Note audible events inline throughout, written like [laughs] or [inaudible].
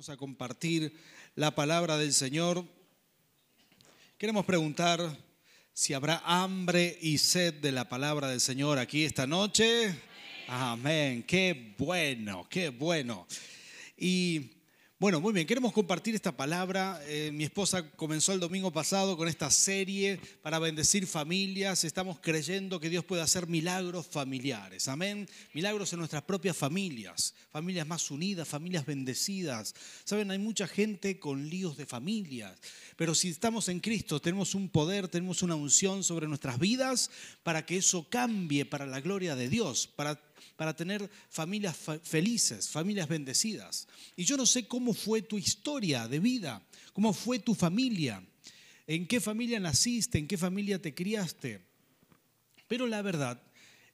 Vamos a compartir la palabra del Señor. Queremos preguntar si habrá hambre y sed de la palabra del Señor aquí esta noche. Amén. Qué bueno, qué bueno. Y bueno, muy bien, queremos compartir esta palabra. Eh, mi esposa comenzó el domingo pasado con esta serie para bendecir familias. Estamos creyendo que Dios puede hacer milagros familiares. Amén. Milagros en nuestras propias familias, familias más unidas, familias bendecidas. Saben, hay mucha gente con líos de familias, pero si estamos en Cristo tenemos un poder, tenemos una unción sobre nuestras vidas para que eso cambie para la gloria de Dios, para para tener familias felices, familias bendecidas. Y yo no sé cómo fue tu historia de vida, cómo fue tu familia, en qué familia naciste, en qué familia te criaste. Pero la verdad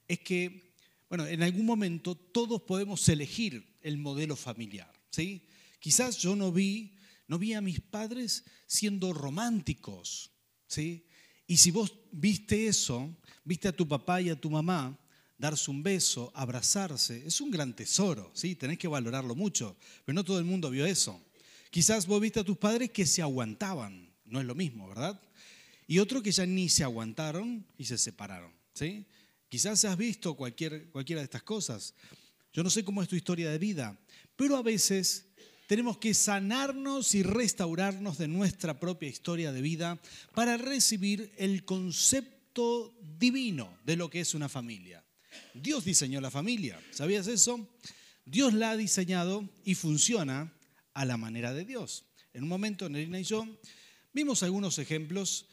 es que, bueno, en algún momento todos podemos elegir el modelo familiar, ¿sí? Quizás yo no vi, no vi a mis padres siendo románticos, ¿sí? Y si vos viste eso, viste a tu papá y a tu mamá darse un beso, abrazarse, es un gran tesoro, ¿sí? Tenés que valorarlo mucho, pero no todo el mundo vio eso. Quizás vos viste a tus padres que se aguantaban, no es lo mismo, ¿verdad? Y otro que ya ni se aguantaron y se separaron, ¿sí? Quizás has visto cualquier, cualquiera de estas cosas. Yo no sé cómo es tu historia de vida, pero a veces tenemos que sanarnos y restaurarnos de nuestra propia historia de vida para recibir el concepto divino de lo que es una familia. Dios diseñó la familia. ¿Sabías eso? Dios la ha diseñado y funciona a la manera de Dios. En un momento, Nerina y yo vimos algunos ejemplos,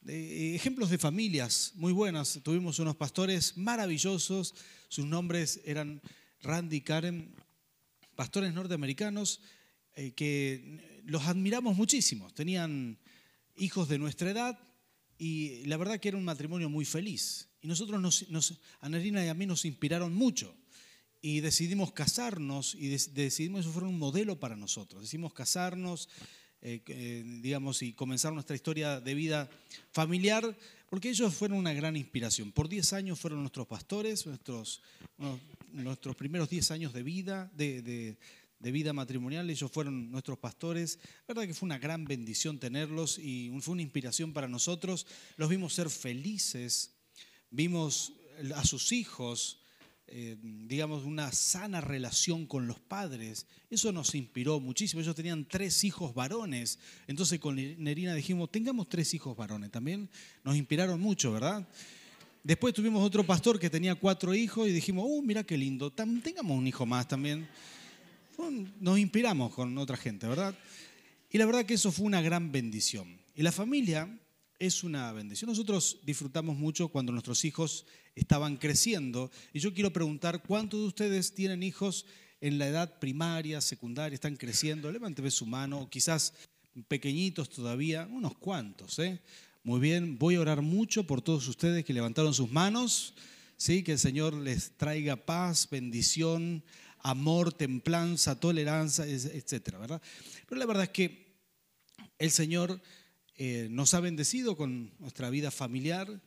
de, ejemplos de familias muy buenas. Tuvimos unos pastores maravillosos, sus nombres eran Randy y Karen, pastores norteamericanos eh, que los admiramos muchísimo. Tenían hijos de nuestra edad y la verdad que era un matrimonio muy feliz. Y nosotros, nos, Nerina y a mí nos inspiraron mucho. Y decidimos casarnos y decidimos, eso fue un modelo para nosotros. Decidimos casarnos, eh, eh, digamos, y comenzar nuestra historia de vida familiar, porque ellos fueron una gran inspiración. Por 10 años fueron nuestros pastores, nuestros, nuestros primeros 10 años de vida, de, de, vida matrimonial, ellos fueron nuestros pastores. La verdad que fue una gran bendición tenerlos y fue una inspiración para nosotros. Los vimos ser felices vimos a sus hijos, eh, digamos, una sana relación con los padres. Eso nos inspiró muchísimo. Ellos tenían tres hijos varones. Entonces con Nerina dijimos, tengamos tres hijos varones. También nos inspiraron mucho, ¿verdad? Después tuvimos otro pastor que tenía cuatro hijos y dijimos, oh, mira qué lindo, tengamos un hijo más también. Nos inspiramos con otra gente, ¿verdad? Y la verdad que eso fue una gran bendición. Y la familia es una bendición. Nosotros disfrutamos mucho cuando nuestros hijos estaban creciendo y yo quiero preguntar, ¿cuántos de ustedes tienen hijos en la edad primaria, secundaria, están creciendo? Levánteme su mano, quizás pequeñitos todavía, unos cuantos. ¿eh? Muy bien, voy a orar mucho por todos ustedes que levantaron sus manos, ¿sí? que el Señor les traiga paz, bendición, amor, templanza, tolerancia, etcétera, ¿verdad? Pero la verdad es que el Señor eh, nos ha bendecido con nuestra vida familiar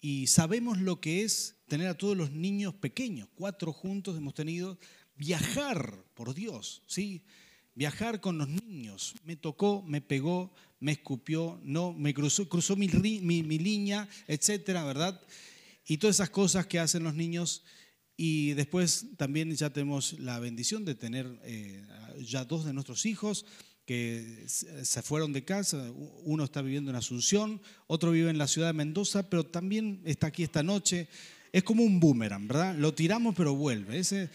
y sabemos lo que es tener a todos los niños pequeños, cuatro juntos hemos tenido, viajar por Dios, ¿sí? Viajar con los niños. Me tocó, me pegó, me escupió, no, me cruzó, cruzó mi, mi, línea, etcétera, ¿verdad? Y todas esas cosas que hacen los niños. Y después también ya tenemos la bendición de tener eh, ya dos de nuestros hijos que se fueron de casa, uno está viviendo en Asunción, otro vive en la ciudad de Mendoza, pero también está aquí esta noche. Es como un boomerang, ¿verdad? Lo tiramos pero vuelve. Ese,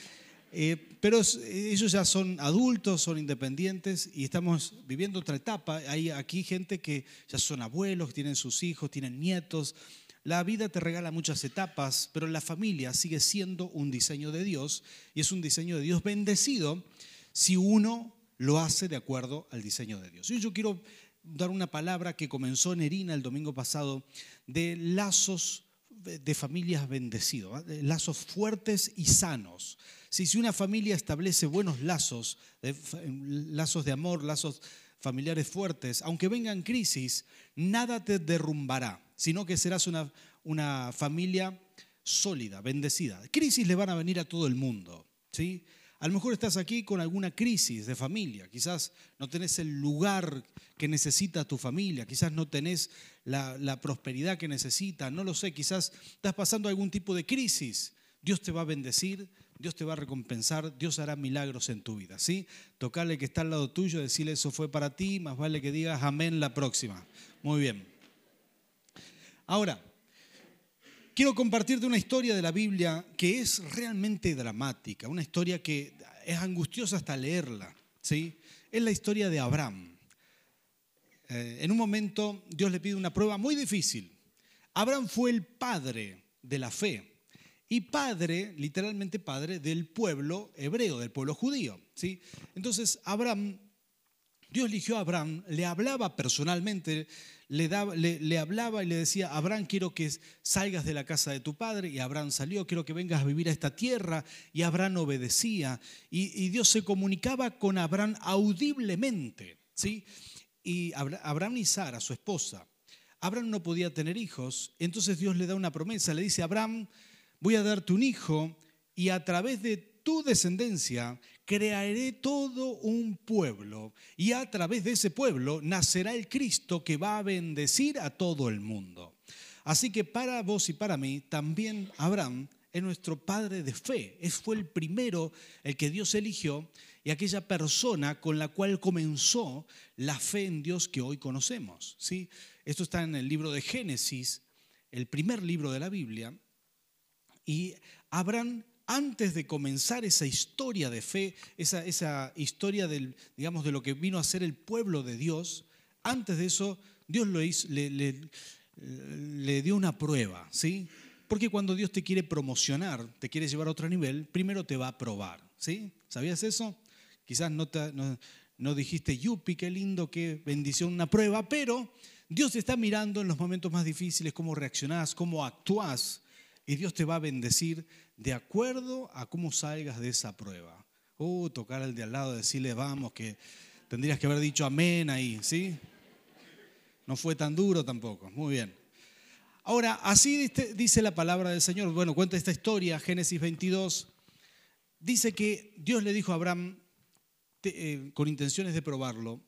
eh, pero ellos ya son adultos, son independientes y estamos viviendo otra etapa. Hay aquí gente que ya son abuelos, tienen sus hijos, tienen nietos. La vida te regala muchas etapas, pero la familia sigue siendo un diseño de Dios y es un diseño de Dios bendecido si uno lo hace de acuerdo al diseño de Dios. Y yo quiero dar una palabra que comenzó en Erina el domingo pasado de lazos de familias bendecidos, lazos fuertes y sanos. Si, si una familia establece buenos lazos, lazos de amor, lazos familiares fuertes, aunque vengan crisis, nada te derrumbará, sino que serás una, una familia sólida, bendecida. Crisis le van a venir a todo el mundo, ¿sí? A lo mejor estás aquí con alguna crisis de familia, quizás no tenés el lugar que necesita tu familia, quizás no tenés la, prosperidad que necesita, no lo sé, quizás estás pasando algún tipo de crisis. Dios te va a bendecir, Dios te va a recompensar, Dios hará milagros en tu vida, ¿sí? Tocarle que está al lado tuyo, decirle eso fue para ti, más vale que digas amén la próxima. Muy bien. Ahora, quiero compartirte una historia de la Biblia que es realmente dramática, una historia que es angustiosa hasta leerla, ¿sí? Es la historia de Abraham. Eh, en un momento Dios le pide una prueba muy difícil. Abraham fue el padre de la fe y padre, literalmente padre, del pueblo hebreo, del pueblo judío. ¿sí? Entonces, Abraham, Dios eligió a Abraham, le hablaba personalmente, le, le, hablaba y le decía, Abraham, quiero que salgas de la casa de tu padre, y Abraham salió, quiero que vengas a vivir a esta tierra, y Abraham obedecía, y, y Dios se comunicaba con Abraham audiblemente. ¿sí? Y Abraham y Sara, su esposa, Abraham no podía tener hijos, entonces Dios le da una promesa, le dice, Abraham, voy a darte un hijo y a través de tu descendencia crearé todo un pueblo y a través de ese pueblo nacerá el Cristo que va a bendecir a todo el mundo. Así que para vos y para mí también Abraham es nuestro padre de fe. Es, fue el primero el que Dios eligió y aquella persona con la cual comenzó la fe en Dios que hoy conocemos. ¿sí? Esto está en el libro de Génesis, el primer libro de la Biblia, y Abraham, antes de comenzar esa historia de fe, esa, esa historia del, digamos, de lo que vino a ser el pueblo de Dios, antes de eso, Dios lo hizo, le, le, dio una prueba, ¿sí? Porque cuando Dios te quiere promocionar, te quiere llevar a otro nivel, primero te va a probar, ¿sí? ¿Sabías eso? Quizás no, no, no dijiste, yupi, qué lindo, qué bendición, una prueba, pero Dios te está mirando en los momentos más difíciles, cómo reaccionás, cómo actuás y Dios te va a bendecir de acuerdo a cómo salgas de esa prueba. Uh, tocar al de al lado, decirle vamos, que tendrías que haber dicho amén ahí, ¿sí? No fue tan duro tampoco, muy bien. Ahora, así dice la palabra del Señor. Bueno, cuenta esta historia, Génesis 22. Dice que Dios le dijo a Abraham, eh, con intenciones de probarlo,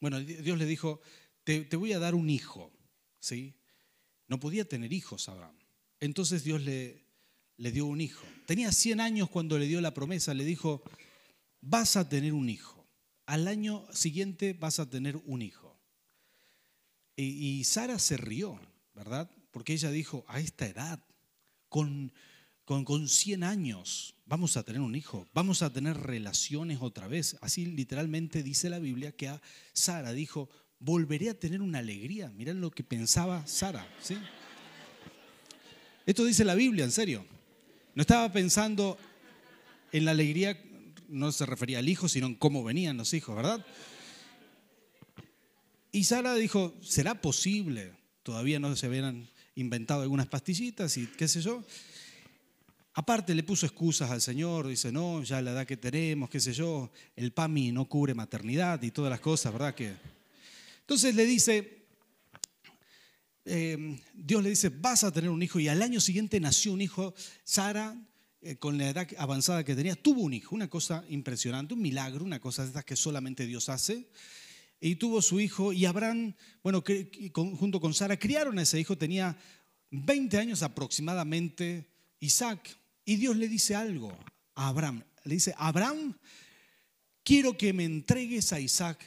bueno, Dios le dijo, te, te voy a dar un hijo, ¿sí? No podía tener hijos Abraham. Entonces Dios le, le dio un hijo. Tenía 100 años cuando le dio la promesa, le dijo, vas a tener un hijo. Al año siguiente vas a tener un hijo. Y, Sara se rió, ¿verdad? Porque ella dijo, a esta edad, con, con, con 100 años, vamos a tener un hijo, vamos a tener relaciones otra vez. Así literalmente dice la Biblia que a Sara dijo, volveré a tener una alegría. Mirá lo que pensaba Sara, ¿sí? Esto dice la Biblia, en serio. No estaba pensando en la alegría, no se refería al hijo, sino en cómo venían los hijos, ¿verdad? Y Sara dijo, ¿será posible? Todavía no se habían inventado algunas pastillitas y qué sé yo. Aparte le puso excusas al Señor, dice, no, ya la edad que tenemos, qué sé yo, el PAMI no cubre maternidad y todas las cosas, ¿verdad? Que... Entonces le dice, Em, Dios le dice, vas a tener un hijo y al año siguiente nació un hijo. Sara, eh, con la edad avanzada que tenía, tuvo un hijo, una cosa impresionante, un milagro, una cosa de estas que solamente Dios hace. Y tuvo su hijo y Abraham, bueno, junto con Sara, criaron a ese hijo, tenía 20 años aproximadamente, Isaac. Y Dios le dice algo a Abraham. Le dice, Abraham, quiero que me entregues a Isaac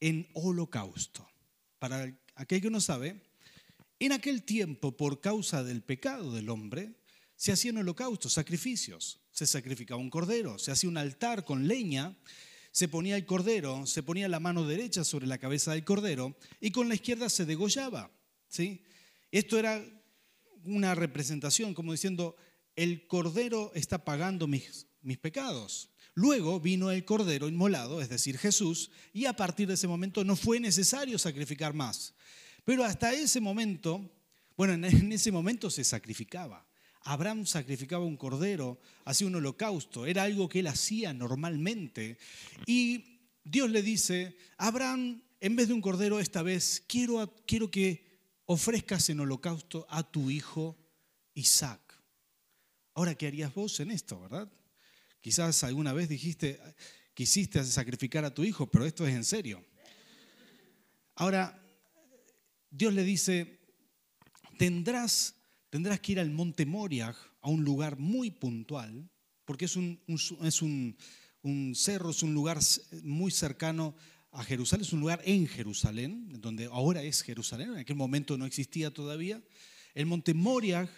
en holocausto. Para aquel que no sabe, en aquel tiempo, por causa del pecado del hombre, se hacían holocaustos, sacrificios. Se sacrificaba un cordero, se hacía un altar con leña, se ponía el cordero, se ponía la mano derecha sobre la cabeza del cordero y con la izquierda se degollaba. ¿sí? Esto era una representación, como diciendo, el cordero está pagando mis, mis pecados. Luego vino el cordero inmolado, es decir, Jesús, y a partir de ese momento no fue necesario sacrificar más. Pero hasta ese momento, bueno, en ese momento se sacrificaba. Abraham sacrificaba un cordero, hacía un holocausto, era algo que él hacía normalmente. Y Dios le dice, Abraham, en vez de un cordero esta vez, quiero, quiero que ofrezcas en holocausto a tu hijo Isaac. Ahora, ¿qué harías vos en esto, verdad? Quizás alguna vez dijiste, quisiste sacrificar a tu hijo, pero esto es en serio. Ahora, Dios le dice, tendrás, tendrás que ir al monte Moriah, a un lugar muy puntual, porque es un, es un, cerro, es un lugar muy cercano a Jerusalén, es un lugar en Jerusalén, donde ahora es Jerusalén, en aquel momento no existía todavía. El monte Moriah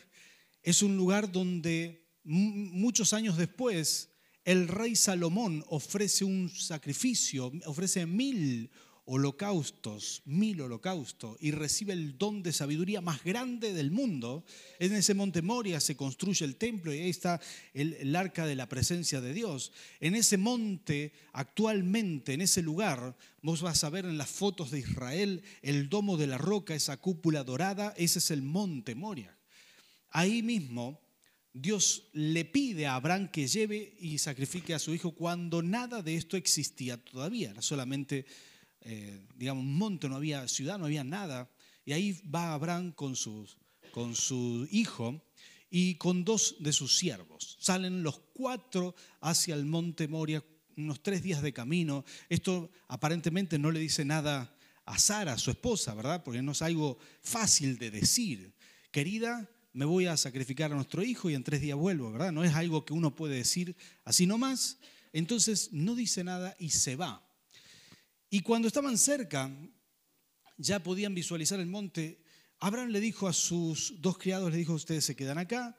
es un lugar donde muchos años después el rey Salomón ofrece un sacrificio, ofrece mil holocaustos, mil holocaustos, y recibe el don de sabiduría más grande del mundo. En ese monte Moria se construye el templo y ahí está el, arca de la presencia de Dios. En ese monte, actualmente, en ese lugar, vos vas a ver en las fotos de Israel el domo de la roca, esa cúpula dorada, ese es el monte Moria. Ahí mismo Dios le pide a Abraham que lleve y sacrifique a su hijo cuando nada de esto existía todavía, era solamente eh, digamos, un monte, no había ciudad, no había nada. Y ahí va Abraham con, sus, con su hijo y con dos de sus siervos. Salen los cuatro hacia el monte Moria, unos tres días de camino. Esto aparentemente no le dice nada a Sara, su esposa, ¿verdad? Porque no es algo fácil de decir. Querida, me voy a sacrificar a nuestro hijo y en tres días vuelvo, ¿verdad? No es algo que uno puede decir así nomás. Entonces no dice nada y se va. Y cuando estaban cerca, ya podían visualizar el monte. Abraham le dijo a sus dos criados, le dijo, ustedes se quedan acá,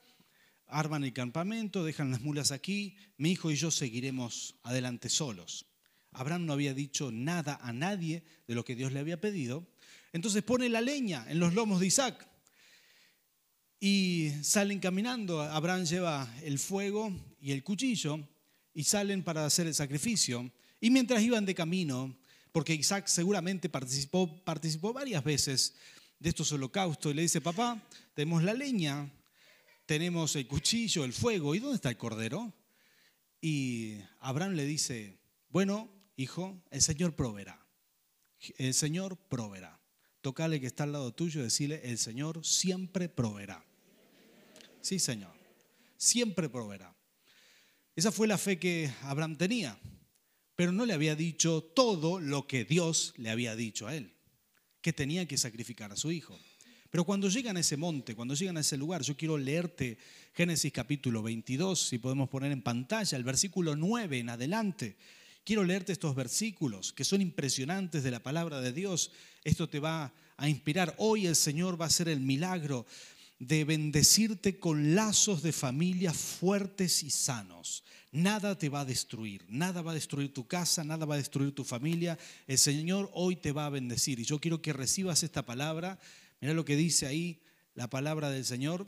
arman el campamento, dejan las mulas aquí, mi hijo y yo seguiremos adelante solos. Abraham no había dicho nada a nadie de lo que Dios le había pedido. Entonces pone la leña en los lomos de Isaac y salen caminando. Abraham lleva el fuego y el cuchillo y salen para hacer el sacrificio. Y mientras iban de camino, porque Isaac seguramente participó, participó varias veces de estos holocaustos y le dice, papá, tenemos la leña, tenemos el cuchillo, el fuego, ¿y dónde está el cordero? Y Abraham le dice, bueno, hijo, el Señor proveerá. El Señor proveerá. Tocale que está al lado tuyo y decirle, el Señor siempre proveerá. Sí, Señor, siempre proveerá. Esa fue la fe que Abraham tenía pero no le había dicho todo lo que Dios le había dicho a él, que tenía que sacrificar a su hijo. Pero cuando llegan a ese monte, cuando llegan a ese lugar, yo quiero leerte Génesis capítulo 22, si podemos poner en pantalla, el versículo 9 en adelante. Quiero leerte estos versículos que son impresionantes de la palabra de Dios. Esto te va a inspirar. Hoy el Señor va a hacer el milagro de bendecirte con lazos de familia fuertes y sanos nada te va a destruir, nada va a destruir tu casa, nada va a destruir tu familia. El Señor hoy te va a bendecir y yo quiero que recibas esta palabra. Mira lo que dice ahí la palabra del Señor.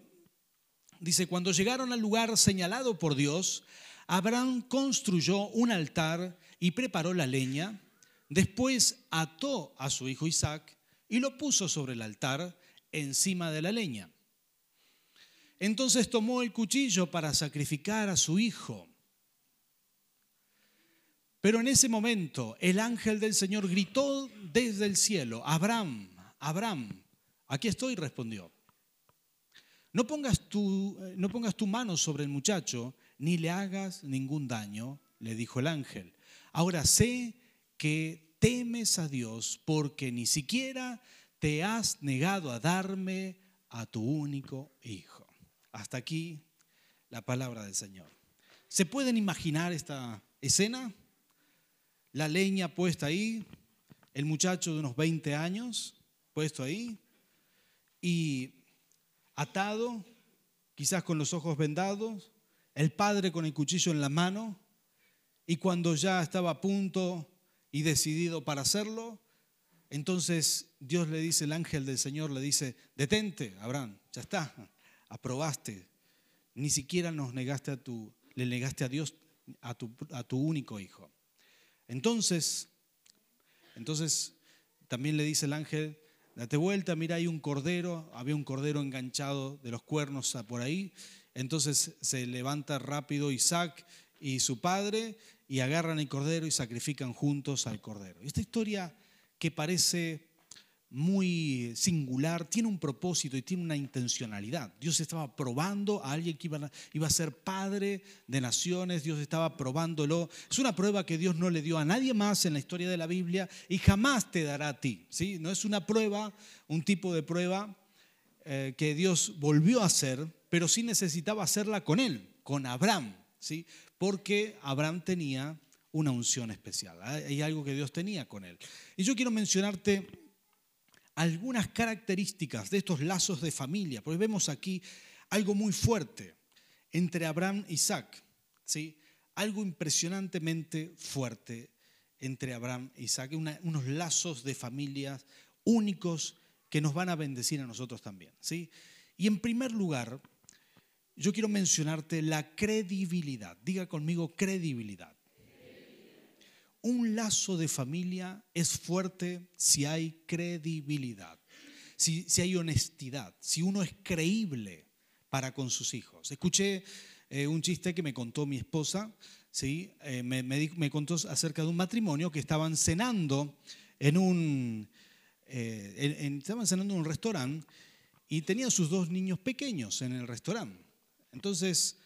Dice, cuando llegaron al lugar señalado por Dios, Abraham construyó un altar y preparó la leña. Después ató a su hijo Isaac y lo puso sobre el altar encima de la leña. Entonces tomó el cuchillo para sacrificar a su hijo. Pero en ese momento el ángel del Señor gritó desde el cielo, Abraham, Abraham, aquí estoy, respondió. No pongas, tu, no pongas tu mano sobre el muchacho, ni le hagas ningún daño, le dijo el ángel. Ahora sé que temes a Dios porque ni siquiera te has negado a darme a tu único hijo. Hasta aquí la palabra del Señor. ¿Se pueden imaginar esta escena? la leña puesta ahí, el muchacho de unos 20 años puesto ahí y atado, quizás con los ojos vendados, el padre con el cuchillo en la mano y cuando ya estaba a punto y decidido para hacerlo, entonces Dios le dice, el ángel del Señor le dice, detente, Abraham, ya está, aprobaste, ni siquiera nos negaste a tu, le negaste a Dios a tu, a tu único hijo. Entonces, entonces también le dice el ángel, date vuelta, mira, hay un cordero, había un cordero enganchado de los cuernos por ahí. Entonces se levanta rápido Isaac y su padre y agarran el cordero y sacrifican juntos al cordero. Esta historia que parece muy singular, tiene un propósito y tiene una intencionalidad. Dios estaba probando a alguien que iba a, iba a ser padre de naciones, Dios estaba probándolo. Es una prueba que Dios no le dio a nadie más en la historia de la Biblia y jamás te dará a ti. ¿sí? No es una prueba, un tipo de prueba eh, que Dios volvió a hacer, pero sí necesitaba hacerla con él, con Abraham, ¿sí? porque Abraham tenía una unción especial. Hay algo que Dios tenía con él. Y yo quiero mencionarte algunas características de estos lazos de familia, porque vemos aquí algo muy fuerte entre Abraham y Isaac, ¿sí? algo impresionantemente fuerte entre Abraham e Isaac, unos lazos de familias únicos que nos van a bendecir a nosotros también. ¿sí? Y en primer lugar, yo quiero mencionarte la credibilidad. Diga conmigo credibilidad. Un lazo de familia es fuerte si hay credibilidad, si, hay honestidad, si uno es creíble para con sus hijos. Escuché eh, un chiste que me contó mi esposa, ¿sí? Eh, me, contó acerca de un matrimonio que estaban cenando en un, eh, estaban cenando en un restaurante y tenían sus dos niños pequeños en el restaurante. Entonces,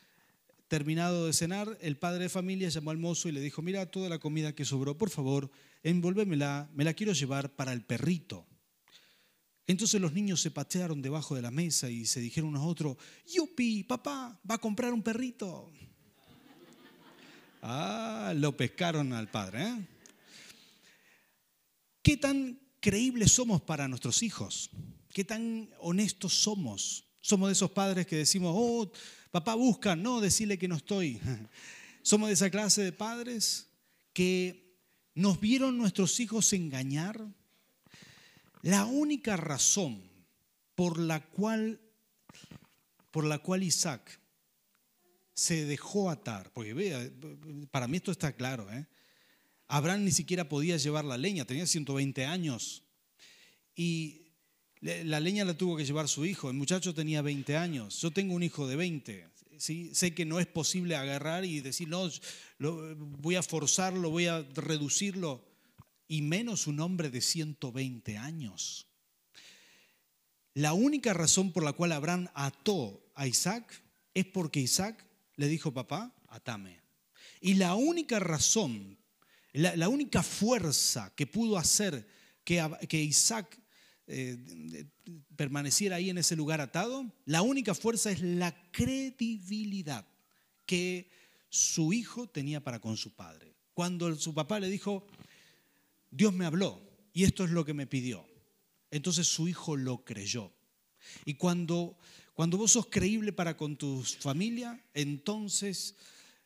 Terminado de cenar, el padre de familia llamó al mozo y le dijo, mira toda la comida que sobró, por favor, envolvémela, me la quiero llevar para el perrito. Entonces los niños se patearon debajo de la mesa y se dijeron unos a otros, yupi, papá, va a comprar un perrito. Ah, lo pescaron al padre. ¿eh? ¿Qué tan creíbles somos para nuestros hijos? ¿Qué tan honestos somos? Somos de esos padres que decimos, oh, Papá busca, no decirle que no estoy. [laughs] Somos de esa clase de padres que nos vieron nuestros hijos engañar. La única razón por la cual, por la cual Isaac se dejó atar, porque vea, para mí esto está claro, ¿eh? Abraham ni siquiera podía llevar la leña, tenía 120 años. Y la leña la tuvo que llevar su hijo, el muchacho tenía 20 años, yo tengo un hijo de 20, ¿sí? sé que no es posible agarrar y decir, no, voy a forzarlo, voy a reducirlo, y menos un hombre de 120 años. La única razón por la cual Abraham ató a Isaac es porque Isaac le dijo, papá, atame. Y la única razón, la, única fuerza que pudo hacer que, que Isaac eh, permaneciera ahí en ese lugar atado, la única fuerza es la credibilidad que su hijo tenía para con su padre. Cuando su papá le dijo, Dios me habló y esto es lo que me pidió, entonces su hijo lo creyó. Y cuando, cuando vos sos creíble para con tu familia, entonces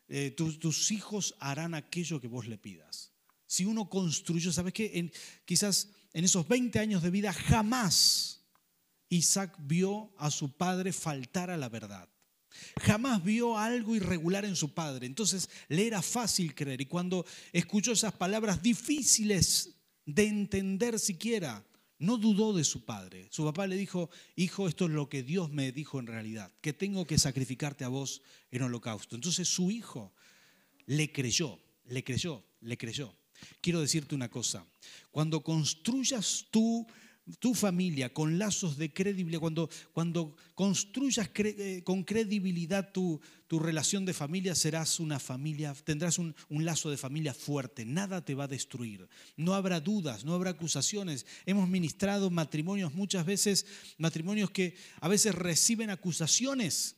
eh, tus, hijos harán aquello que vos le pidas. Si uno construyó, ¿sabes qué? quizás en esos 20 años de vida jamás Isaac vio a su padre faltar a la verdad. Jamás vio algo irregular en su padre. Entonces le era fácil creer. Y cuando escuchó esas palabras difíciles de entender siquiera, no dudó de su padre. Su papá le dijo, hijo, esto es lo que Dios me dijo en realidad, que tengo que sacrificarte a vos en holocausto. Entonces su hijo le creyó, le creyó, le creyó. Quiero decirte una cosa, cuando construyas tu, tu familia con lazos de credibilidad, cuando, cuando construyas eh, con credibilidad tu, tu, relación de familia, serás una familia, tendrás un, un lazo de familia fuerte, nada te va a destruir, no habrá dudas, no habrá acusaciones. Hemos ministrado matrimonios muchas veces, matrimonios que a veces reciben acusaciones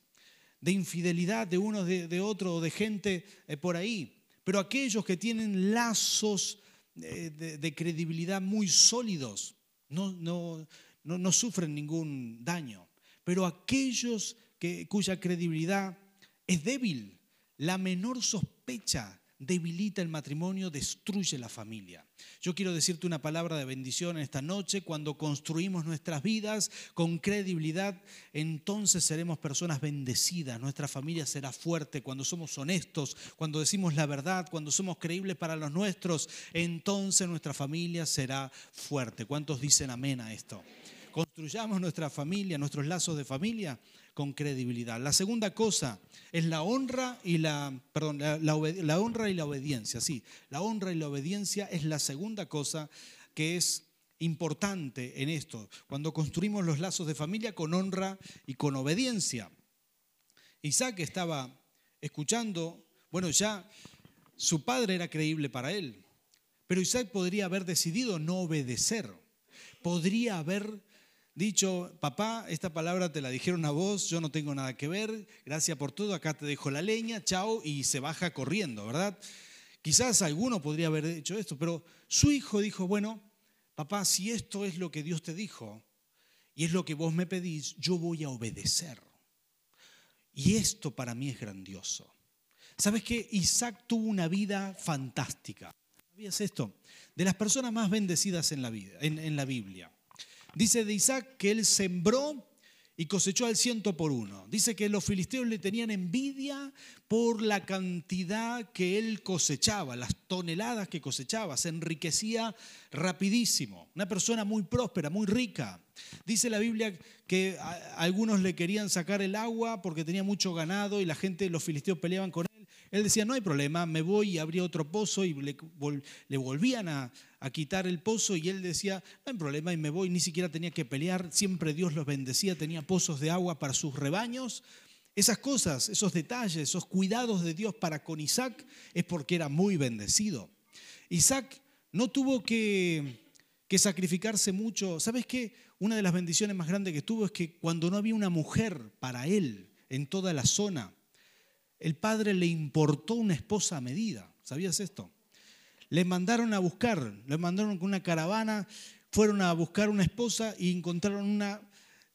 de infidelidad de uno de, de otro o de gente eh, por ahí. Pero aquellos que tienen lazos de, credibilidad muy sólidos no, sufren ningún daño. Pero aquellos que, cuya credibilidad es débil, la menor sospecha debilita el matrimonio, destruye la familia. Yo quiero decirte una palabra de bendición en esta noche. Cuando construimos nuestras vidas con credibilidad, entonces seremos personas bendecidas. Nuestra familia será fuerte cuando somos honestos, cuando decimos la verdad, cuando somos creíbles para los nuestros, entonces nuestra familia será fuerte. ¿Cuántos dicen amén a esto? Construyamos nuestra familia, nuestros lazos de familia con credibilidad. La segunda cosa es la honra y la, perdón, la, honra y la obediencia. Sí, la honra y la obediencia es la segunda cosa que es importante en esto, cuando construimos los lazos de familia con honra y con obediencia. Isaac estaba escuchando, bueno, ya su padre era creíble para él, pero Isaac podría haber decidido no obedecer, podría haber dicho, papá, esta palabra te la dijeron a vos, yo no tengo nada que ver, gracias por todo, acá te dejo la leña, chao, y se baja corriendo, ¿verdad? Quizás alguno podría haber hecho esto, pero su hijo dijo, bueno, papá, si esto es lo que Dios te dijo y es lo que vos me pedís, yo voy a obedecer. Y esto para mí es grandioso. ¿Sabes qué? Isaac tuvo una vida fantástica. ¿Sabías esto? De las personas más bendecidas en la, vida, en, la Biblia. Dice de Isaac que él sembró y cosechó al ciento por uno. Dice que los filisteos le tenían envidia por la cantidad que él cosechaba, las toneladas que cosechaba, se enriquecía rapidísimo. Una persona muy próspera, muy rica. Dice la Biblia que algunos le querían sacar el agua porque tenía mucho ganado y la gente, los filisteos peleaban con él. Él decía, no hay problema, me voy y abría otro pozo y le, volvían a, quitar el pozo y él decía, no hay problema y me voy, ni siquiera tenía que pelear, siempre Dios los bendecía, tenía pozos de agua para sus rebaños. Esas cosas, esos detalles, esos cuidados de Dios para con Isaac es porque era muy bendecido. Isaac no tuvo que, que sacrificarse mucho. ¿Sabes qué? Una de las bendiciones más grandes que tuvo es que cuando no había una mujer para él en toda la zona, el padre le importó una esposa a medida. ¿Sabías esto? Le mandaron a buscar, le mandaron con una caravana, fueron a buscar una esposa y encontraron una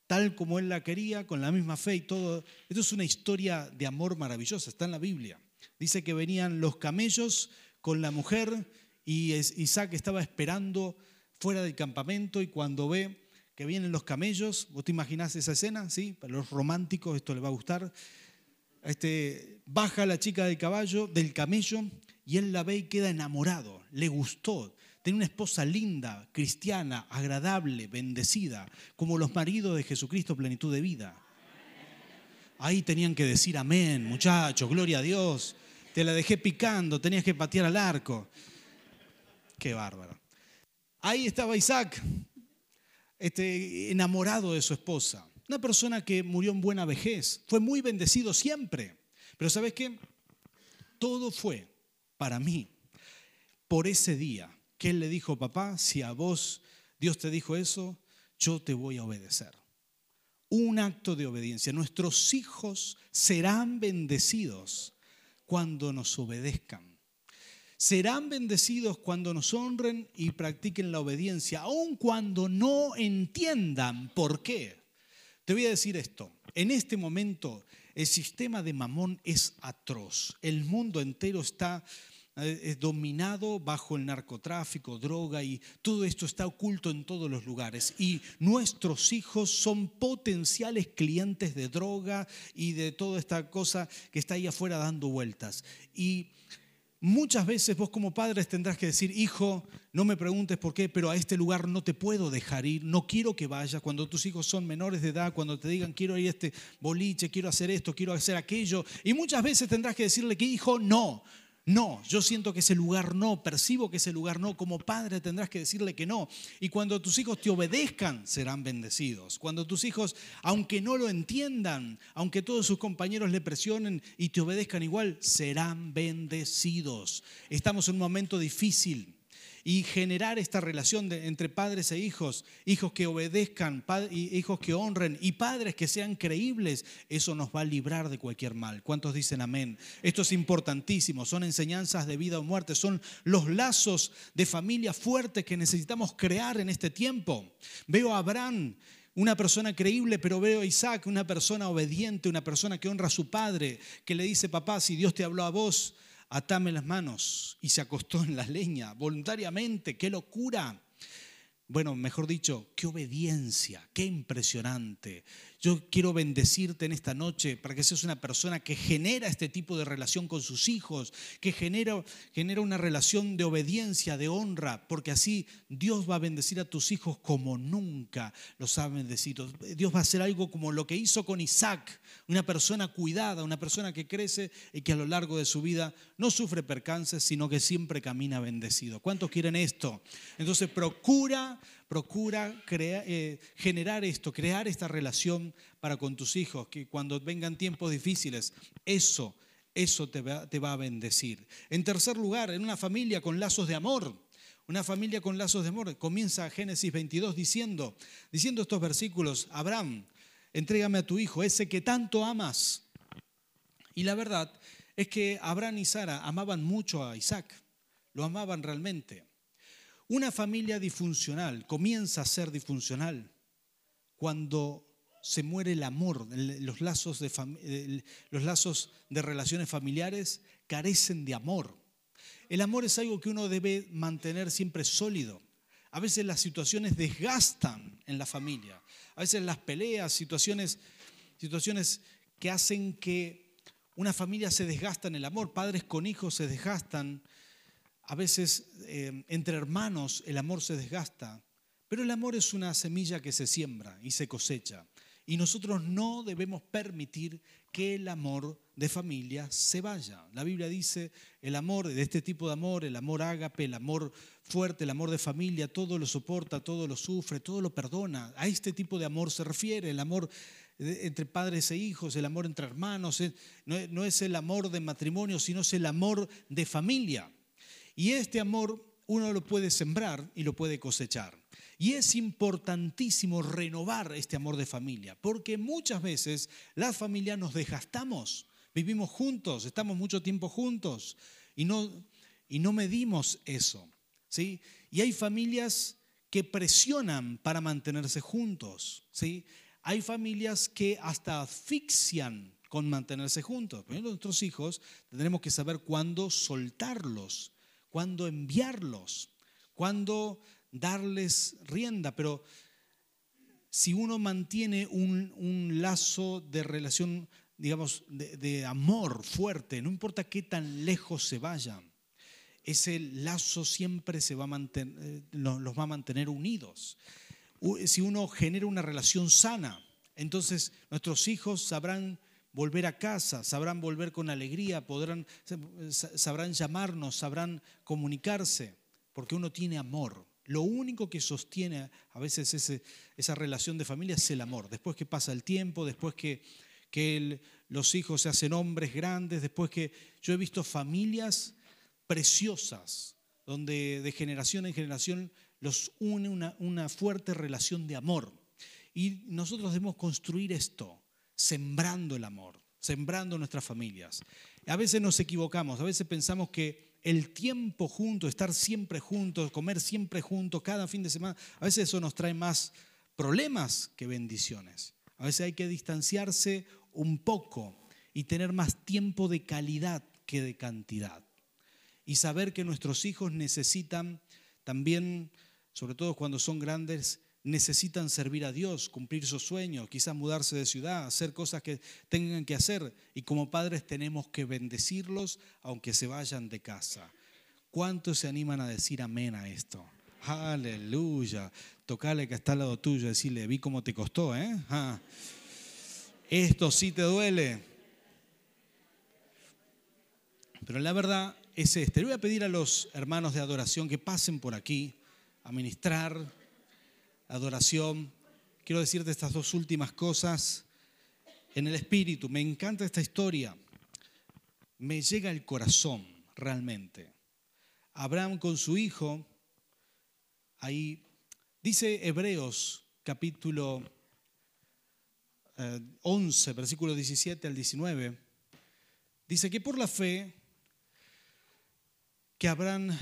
tal como él la quería, con la misma fe y todo. Esto es una historia de amor maravillosa, está en la Biblia. Dice que venían los camellos con la mujer y Isaac estaba esperando fuera del campamento y cuando ve que vienen los camellos, ¿vos te imaginás esa escena? ¿Sí? Para los románticos esto les va a gustar este, baja la chica del caballo, del camello, y él la ve y queda enamorado, le gustó. Tiene una esposa linda, cristiana, agradable, bendecida, como los maridos de Jesucristo, plenitud de vida. Ahí tenían que decir amén, muchacho, gloria a Dios. Te la dejé picando, tenías que patear al arco. Qué bárbaro. Ahí estaba Isaac, este, enamorado de su esposa. Una persona que murió en buena vejez. Fue muy bendecido siempre. Pero ¿sabes qué? Todo fue para mí por ese día que él le dijo, papá, si a vos Dios te dijo eso, yo te voy a obedecer. Un acto de obediencia. Nuestros hijos serán bendecidos cuando nos obedezcan. Serán bendecidos cuando nos honren y practiquen la obediencia, aun cuando no entiendan por qué. Te voy a decir esto, en este momento el sistema de mamón es atroz, el mundo entero está eh, dominado bajo el narcotráfico, droga y todo esto está oculto en todos los lugares. Y nuestros hijos son potenciales clientes de droga y de toda esta cosa que está ahí afuera dando vueltas. Y Muchas veces vos como padres tendrás que decir, hijo, no me preguntes por qué, pero a este lugar no te puedo dejar ir, no quiero que vayas. Cuando tus hijos son menores de edad, cuando te digan, quiero ir a este boliche, quiero hacer esto, quiero hacer aquello. Y muchas veces tendrás que decirle que, hijo, no, no, yo siento que ese lugar no, percibo que ese lugar no, como padre tendrás que decirle que no. Y cuando tus hijos te obedezcan, serán bendecidos. Cuando tus hijos, aunque no lo entiendan, aunque todos sus compañeros le presionen y te obedezcan igual, serán bendecidos. Estamos en un momento difícil y generar esta relación entre padres e hijos, hijos que obedezcan, hijos que honren y padres que sean creíbles, eso nos va a librar de cualquier mal. ¿Cuántos dicen amén? Esto es importantísimo, son enseñanzas de vida o muerte, son los lazos de familia fuertes que necesitamos crear en este tiempo. Veo a Abraham una persona creíble, pero veo a Isaac, una persona obediente, una persona que honra a su padre, que le dice, papá, si Dios te habló a vos, atame las manos y se acostó en la leña voluntariamente, qué locura. Bueno, mejor dicho, qué obediencia, qué impresionante. Yo quiero bendecirte en esta noche para que seas una persona que genera este tipo de relación con sus hijos, que genera, genera una relación de obediencia, de honra, porque así Dios va a bendecir a tus hijos como nunca los ha bendecido. Dios va a hacer algo como lo que hizo con Isaac, una persona cuidada, una persona que crece y que a lo largo de su vida no sufre percances, sino que siempre camina bendecido. ¿Cuántos quieren esto? Entonces procura procura eh, generar esto, crear esta relación para con tus hijos, que cuando vengan tiempos difíciles, eso, eso te va, te va a bendecir. En tercer lugar, en una familia con lazos de amor. Una familia con lazos de amor. Comienza Génesis 22 diciendo, diciendo estos versículos, Abraham, entrégame a tu hijo, ese que tanto amas. Y la verdad es que Abraham y Sara amaban mucho a Isaac, lo amaban realmente. Una familia disfuncional comienza a ser disfuncional cuando se muere el amor, los lazos de, los lazos de relaciones familiares carecen de amor. El amor es algo que uno debe mantener siempre sólido. A veces las situaciones desgastan en la familia. A veces las peleas, situaciones, situaciones que hacen que una familia se desgasta en el amor. Padres con hijos se desgastan a veces eh, entre hermanos el amor se desgasta, pero el amor es una semilla que se siembra y se cosecha. Y nosotros no debemos permitir que el amor de familia se vaya. La Biblia dice, el amor de este tipo de amor, el amor ágape, el amor fuerte, el amor de familia, todo lo soporta, todo lo sufre, todo lo perdona. A este tipo de amor se refiere, el amor entre padres e hijos, el amor entre hermanos. No es el amor de matrimonio, sino es el amor de familia. Y este amor uno lo puede sembrar y lo puede cosechar. Y es importantísimo renovar este amor de familia, porque muchas veces las familias nos desgastamos, vivimos juntos, estamos mucho tiempo juntos y no, y no medimos eso. ¿sí? Y hay familias que presionan para mantenerse juntos. ¿sí? Hay familias que hasta asfixian con mantenerse juntos. Pero nuestros hijos tendremos que saber cuándo soltarlos cuándo enviarlos, cuándo darles rienda. Pero si uno mantiene un, lazo de relación, digamos, de, amor fuerte, no importa qué tan lejos se vayan, ese lazo siempre se va a mantener, eh, los va a mantener unidos. Si uno genera una relación sana, entonces nuestros hijos sabrán volver a casa, sabrán volver con alegría, podrán, sabrán llamarnos, sabrán comunicarse, porque uno tiene amor. Lo único que sostiene a veces esa relación de familia es el amor. Después que pasa el tiempo, después que, los hijos se hacen hombres grandes, después que yo he visto familias preciosas, donde de generación en generación los une una fuerte relación de amor. Y nosotros debemos construir esto, sembrando el amor, sembrando nuestras familias. A veces nos equivocamos, a veces pensamos que el tiempo juntos, estar siempre juntos, comer siempre juntos, cada fin de semana, a veces eso nos trae más problemas que bendiciones. A veces hay que distanciarse un poco y tener más tiempo de calidad que de cantidad. Y saber que nuestros hijos necesitan también, sobre todo cuando son grandes, necesitan servir a Dios, cumplir sus sueños, quizás mudarse de ciudad, hacer cosas que tengan que hacer. Y como padres tenemos que bendecirlos aunque se vayan de casa. ¿Cuántos se animan a decir amén a esto? Aleluya. Tocale que está al lado tuyo, decirle, vi cómo te costó, ¿eh? Esto sí te duele. Pero la verdad es este. Le voy a pedir a los hermanos de adoración que pasen por aquí a ministrar adoración, quiero decirte estas dos últimas cosas en el espíritu. Me encanta esta historia. Me llega el corazón realmente. Abraham con su hijo, ahí dice Hebreos capítulo 11, eh, versículo 17 al 19, dice que por la fe que Abraham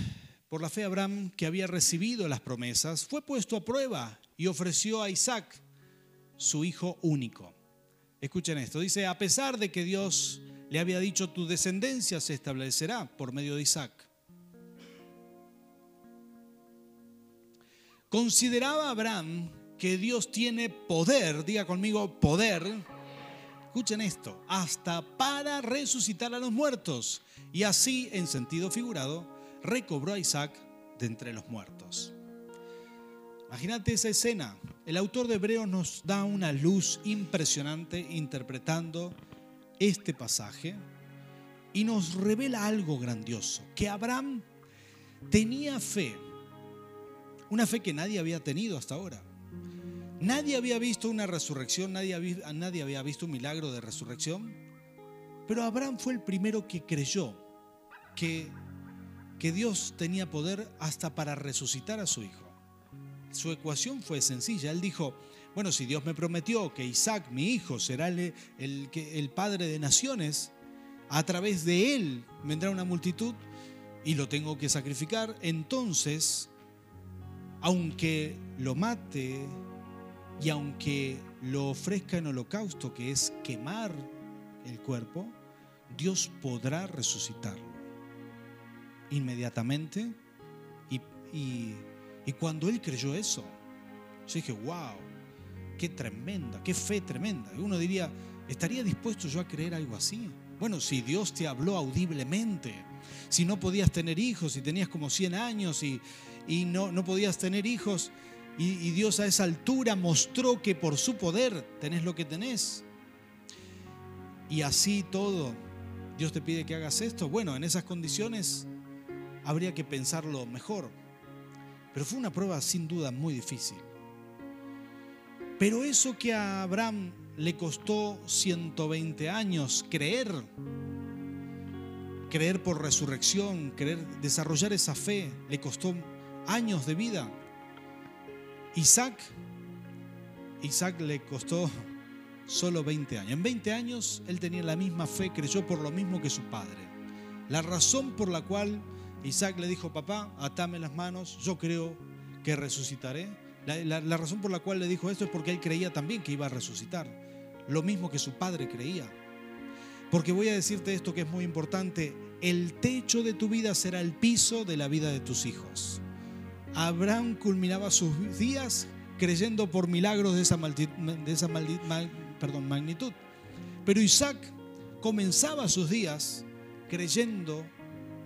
por la fe Abraham, que había recibido las promesas, fue puesto a prueba y ofreció a Isaac, su hijo único. Escuchen esto, dice, a pesar de que Dios le había dicho, tu descendencia se establecerá por medio de Isaac. Consideraba Abraham que Dios tiene poder, diga conmigo poder, escuchen esto, hasta para resucitar a los muertos. Y así, en sentido figurado, recobró a Isaac de entre los muertos. Imagínate esa escena. El autor de Hebreos nos da una luz impresionante interpretando este pasaje y nos revela algo grandioso, que Abraham tenía fe, una fe que nadie había tenido hasta ahora. Nadie había visto una resurrección, nadie había, visto un milagro de resurrección, pero Abraham fue el primero que creyó que, que Dios tenía poder hasta para resucitar a su hijo. Su ecuación fue sencilla, él dijo, bueno, si Dios me prometió que Isaac, mi hijo, será el, el, padre de naciones, a través de él vendrá una multitud y lo tengo que sacrificar, entonces, aunque lo mate y aunque lo ofrezca en holocausto, que es quemar el cuerpo, Dios podrá resucitarlo inmediatamente. Y, y cuando él creyó eso, yo dije, wow, qué tremenda, qué fe tremenda. Y uno diría, ¿estaría dispuesto yo a creer algo así? Bueno, si Dios te habló audiblemente, si no podías tener hijos, si tenías como 100 años y, y no, no podías tener hijos, y, y Dios a esa altura mostró que por su poder tenés lo que tenés. Y así todo, Dios te pide que hagas esto. Bueno, en esas condiciones habría que pensarlo mejor. Pero fue una prueba sin duda muy difícil. Pero eso que a Abraham le costó 120 años creer, creer por resurrección, creer, desarrollar esa fe, le costó años de vida. Isaac, Isaac le costó solo 20 años. En 20 años él tenía la misma fe, creyó por lo mismo que su padre. La razón por la cual Isaac le dijo, papá, atame las manos, yo creo que resucitaré. La, razón por la cual le dijo esto es porque él creía también que iba a resucitar, lo mismo que su padre creía. Porque voy a decirte esto que es muy importante, el techo de tu vida será el piso de la vida de tus hijos. Abraham culminaba sus días creyendo por milagros de esa, de esa perdón, magnitud. Pero Isaac comenzaba sus días creyendo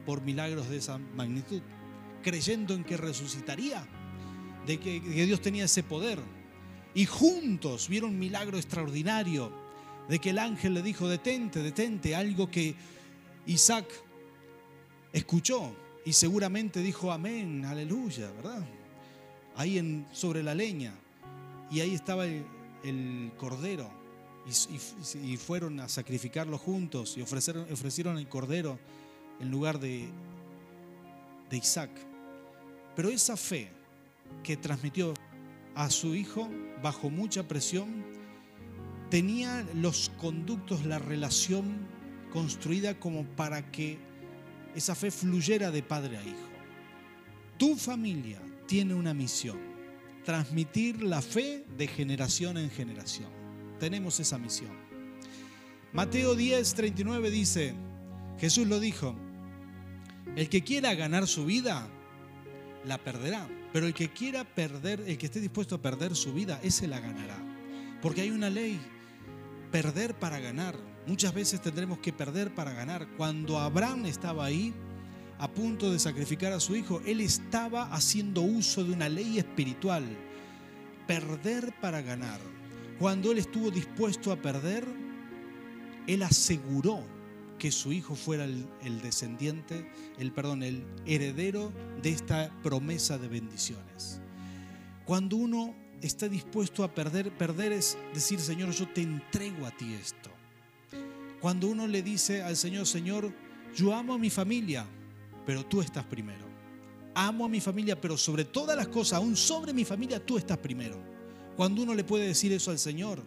por milagros de esa magnitud, creyendo en que resucitaría, de que, Dios tenía ese poder. Y juntos vieron un milagro extraordinario de que el ángel le dijo, detente, detente, algo que Isaac escuchó y seguramente dijo, amén, aleluya, ¿verdad? Ahí en, sobre la leña. Y ahí estaba el, cordero. Y, fueron a sacrificarlo juntos y ofrecieron el cordero en lugar de, de Isaac. Pero esa fe que transmitió a su hijo bajo mucha presión, tenía los conductos, la relación construida como para que esa fe fluyera de padre a hijo. Tu familia tiene una misión, transmitir la fe de generación en generación. Tenemos esa misión. Mateo 10, 39 dice, Jesús lo dijo, el que quiera ganar su vida, la perderá. Pero el que quiera perder, el que esté dispuesto a perder su vida, ese la ganará. Porque hay una ley, perder para ganar. Muchas veces tendremos que perder para ganar. Cuando Abraham estaba ahí, a punto de sacrificar a su hijo, él estaba haciendo uso de una ley espiritual. Perder para ganar. Cuando él estuvo dispuesto a perder, él aseguró que su hijo fuera el, descendiente, el perdón, el heredero de esta promesa de bendiciones. Cuando uno está dispuesto a perder, perder es decir, Señor, yo te entrego a ti esto. Cuando uno le dice al Señor, Señor, yo amo a mi familia, pero tú estás primero. Amo a mi familia, pero sobre todas las cosas, aún sobre mi familia, tú estás primero. Cuando uno le puede decir eso al Señor,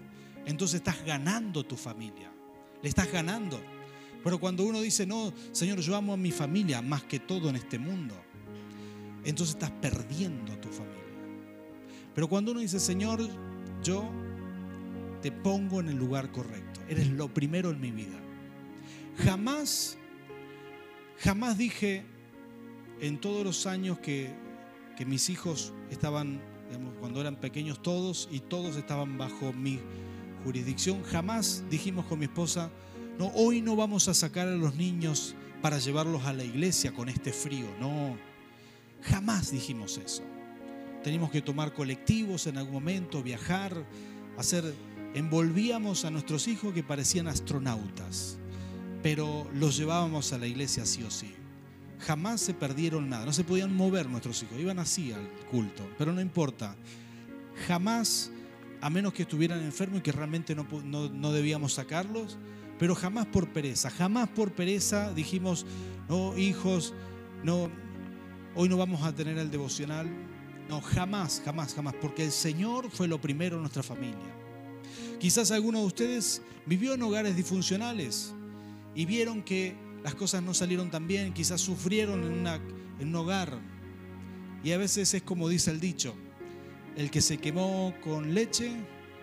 entonces estás ganando tu familia. Le estás ganando. Pero cuando uno dice, no, Señor, yo amo a mi familia más que todo en este mundo, entonces estás perdiendo a tu familia. Pero cuando uno dice, Señor, yo te pongo en el lugar correcto, eres lo primero en mi vida. Jamás, jamás dije en todos los años que, que mis hijos estaban cuando eran pequeños todos y todos estaban bajo mi jurisdicción. Jamás dijimos con mi esposa, no, hoy no vamos a sacar a los niños para llevarlos a la iglesia con este frío. No, jamás dijimos eso. Teníamos que tomar colectivos en algún momento, viajar, hacer... Envolvíamos a nuestros hijos que parecían astronautas, pero los llevábamos a la iglesia sí o sí. Jamás se perdieron nada, no se podían mover nuestros hijos, iban así al culto, pero no importa. Jamás, a menos que estuvieran enfermos y que realmente no, no debíamos sacarlos, pero jamás por pereza, jamás por pereza dijimos, no, hijos, no, hoy no vamos a tener el devocional. No, jamás, jamás, jamás, porque el Señor fue lo primero en nuestra familia. Quizás alguno de ustedes vivió en hogares disfuncionales y vieron que las cosas no salieron tan bien, quizás sufrieron en, en un hogar. Y a veces es como dice el dicho, el que se quemó con leche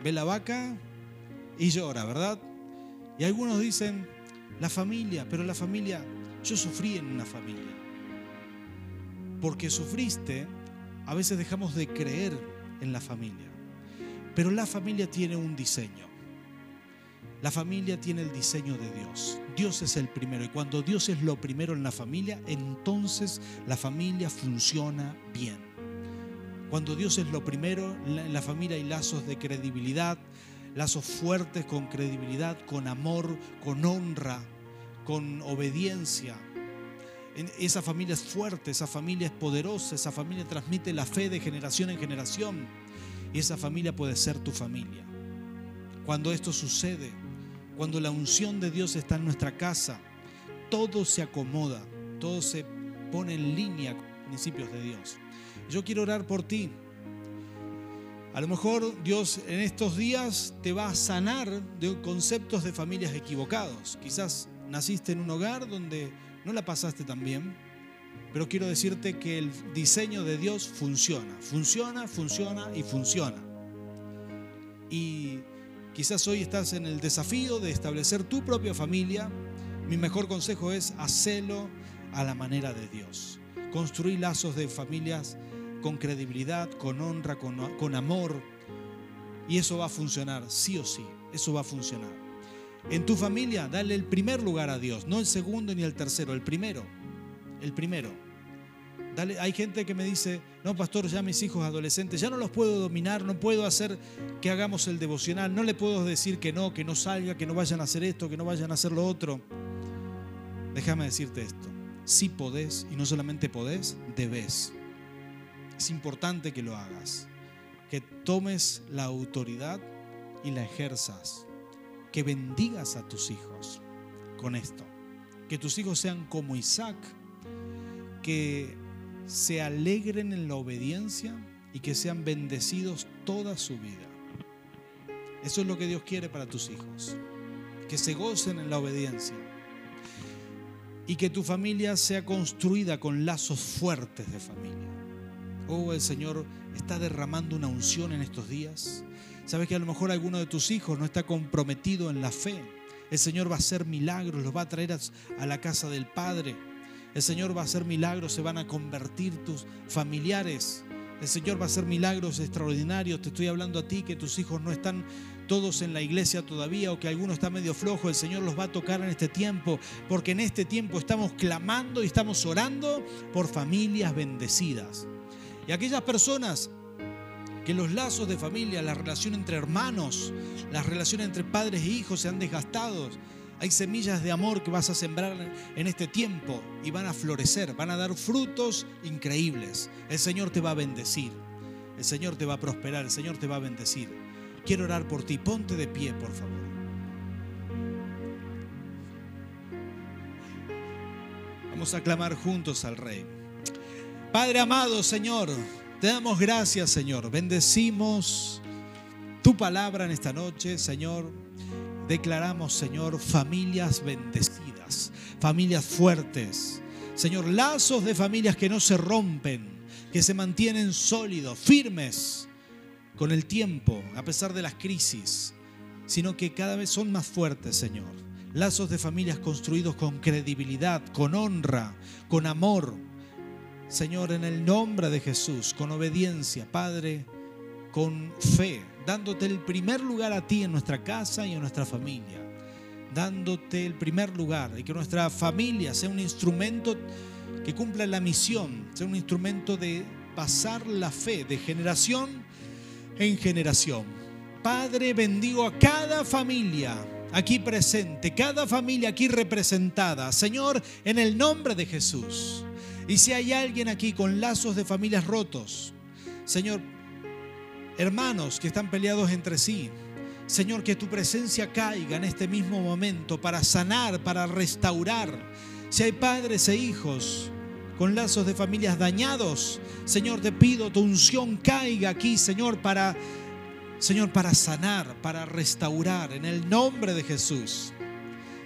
ve la vaca y llora, ¿verdad? Y algunos dicen, la familia, pero la familia, yo sufrí en una familia. Porque sufriste, a veces dejamos de creer en la familia. Pero la familia tiene un diseño. La familia tiene el diseño de Dios. Dios es el primero. Y cuando Dios es lo primero en la familia, entonces la familia funciona bien. Cuando Dios es lo primero, en la familia hay lazos de credibilidad, lazos fuertes con credibilidad, con amor, con honra, con obediencia. Esa familia es fuerte, esa familia es poderosa, esa familia transmite la fe de generación en generación y esa familia puede ser tu familia. Cuando esto sucede, cuando la unción de Dios está en nuestra casa, todo se acomoda, todo se pone en línea con los principios de Dios. Yo quiero orar por ti. A lo mejor Dios en estos días te va a sanar de conceptos de familias equivocados. Quizás naciste en un hogar donde no la pasaste tan bien, pero quiero decirte que el diseño de Dios funciona, funciona, funciona y funciona. Y quizás hoy estás en el desafío de establecer tu propia familia. Mi mejor consejo es hacerlo a la manera de Dios. Construir lazos de familias con credibilidad, con honra, con, amor. Y eso va a funcionar, sí o sí, eso va a funcionar. En tu familia, dale el primer lugar a Dios, no el segundo ni el tercero, el primero. El primero. Dale, hay gente que me dice, no, pastor, ya mis hijos adolescentes, ya no los puedo dominar, no puedo hacer que hagamos el devocional, no le puedo decir que no, que no salga, que no vayan a hacer esto, que no vayan a hacer lo otro. Déjame decirte esto, si podés, y no solamente podés, debes es importante que lo hagas, que tomes la autoridad y la ejerzas, que bendigas a tus hijos con esto, que tus hijos sean como Isaac, que se alegren en la obediencia y que sean bendecidos toda su vida. Eso es lo que Dios quiere para tus hijos, que se gocen en la obediencia. Y que tu familia sea construida con lazos fuertes de familia. Oh, el Señor está derramando una unción en estos días. Sabes que a lo mejor alguno de tus hijos no está comprometido en la fe. El Señor va a hacer milagros, los va a traer a la casa del Padre. El Señor va a hacer milagros, se van a convertir tus familiares. El Señor va a hacer milagros extraordinarios. Te estoy hablando a ti que tus hijos no están todos en la iglesia todavía o que alguno está medio flojo. El Señor los va a tocar en este tiempo, porque en este tiempo estamos clamando y estamos orando por familias bendecidas. Y aquellas personas que los lazos de familia, la relación entre hermanos, las relaciones entre padres e hijos se han desgastado. Hay semillas de amor que vas a sembrar en este tiempo y van a florecer, van a dar frutos increíbles. El Señor te va a bendecir, el Señor te va a prosperar, el Señor te va a bendecir. Quiero orar por ti, ponte de pie, por favor. Vamos a clamar juntos al Rey. Padre amado, Señor, te damos gracias, Señor. Bendecimos tu palabra en esta noche, Señor. Declaramos, Señor, familias bendecidas, familias fuertes. Señor, lazos de familias que no se rompen, que se mantienen sólidos, firmes con el tiempo, a pesar de las crisis, sino que cada vez son más fuertes, Señor. Lazos de familias construidos con credibilidad, con honra, con amor Señor, en el nombre de Jesús, con obediencia, Padre, con fe, dándote el primer lugar a ti en nuestra casa y en nuestra familia, dándote el primer lugar y que nuestra familia sea un instrumento que cumpla la misión, sea un instrumento de pasar la fe de generación en generación. Padre, bendigo a cada familia aquí presente, cada familia aquí representada, Señor, en el nombre de Jesús. Y si hay alguien aquí con lazos de familias rotos, Señor, hermanos que están peleados entre sí, Señor, que tu presencia caiga en este mismo momento para sanar, para restaurar. Si hay padres e hijos con lazos de familias dañados, Señor, te pido tu unción caiga aquí, Señor, para Señor, para sanar, para restaurar en el nombre de Jesús.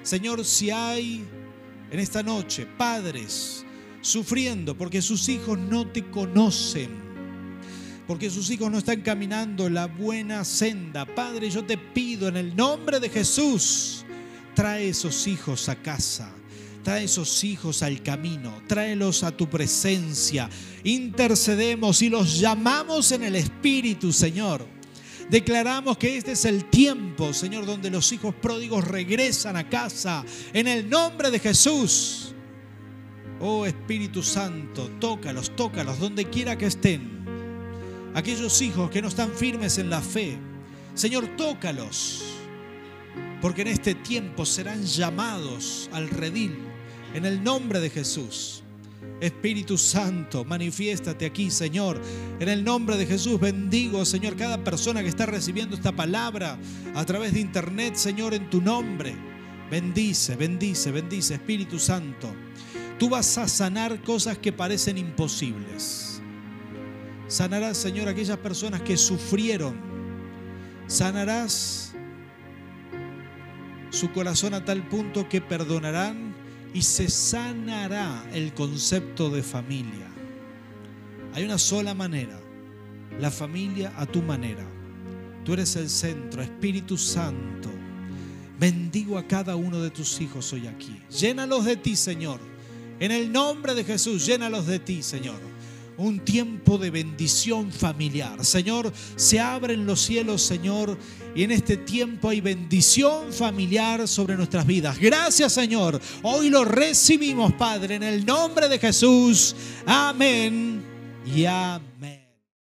Señor, si hay en esta noche padres sufriendo porque sus hijos no te conocen, porque sus hijos no están caminando la buena senda. Padre, yo te pido en el nombre de Jesús, trae esos hijos a casa. Trae esos hijos al camino, tráelos a tu presencia. Intercedemos y los llamamos en el Espíritu, Señor. Declaramos que este es el tiempo, Señor, donde los hijos pródigos regresan a casa. En el nombre de Jesús. Oh Espíritu Santo, tócalos, tócalos, donde quiera que estén. Aquellos hijos que no están firmes en la fe, Señor, tócalos, porque en este tiempo serán llamados al redil, en el nombre de Jesús. Espíritu Santo, manifiéstate aquí, Señor. En el nombre de Jesús bendigo, Señor, cada persona que está recibiendo esta palabra a través de internet, Señor, en tu nombre. Bendice, bendice, bendice, Espíritu Santo. Tú vas a sanar cosas que parecen imposibles. Sanarás, Señor, aquellas personas que sufrieron. Sanarás su corazón a tal punto que perdonarán y se sanará el concepto de familia. Hay una sola manera, la familia a tu manera. Tú eres el centro, Espíritu Santo. Bendigo a cada uno de tus hijos hoy aquí. Llénalos de ti, Señor en el nombre de Jesús, llénalos de ti, Señor. Un tiempo de bendición familiar. Señor, se abren los cielos, Señor, y en este tiempo hay bendición familiar sobre nuestras vidas. Gracias, Señor. Hoy lo recibimos, Padre, en el nombre de Jesús. Amén y amén.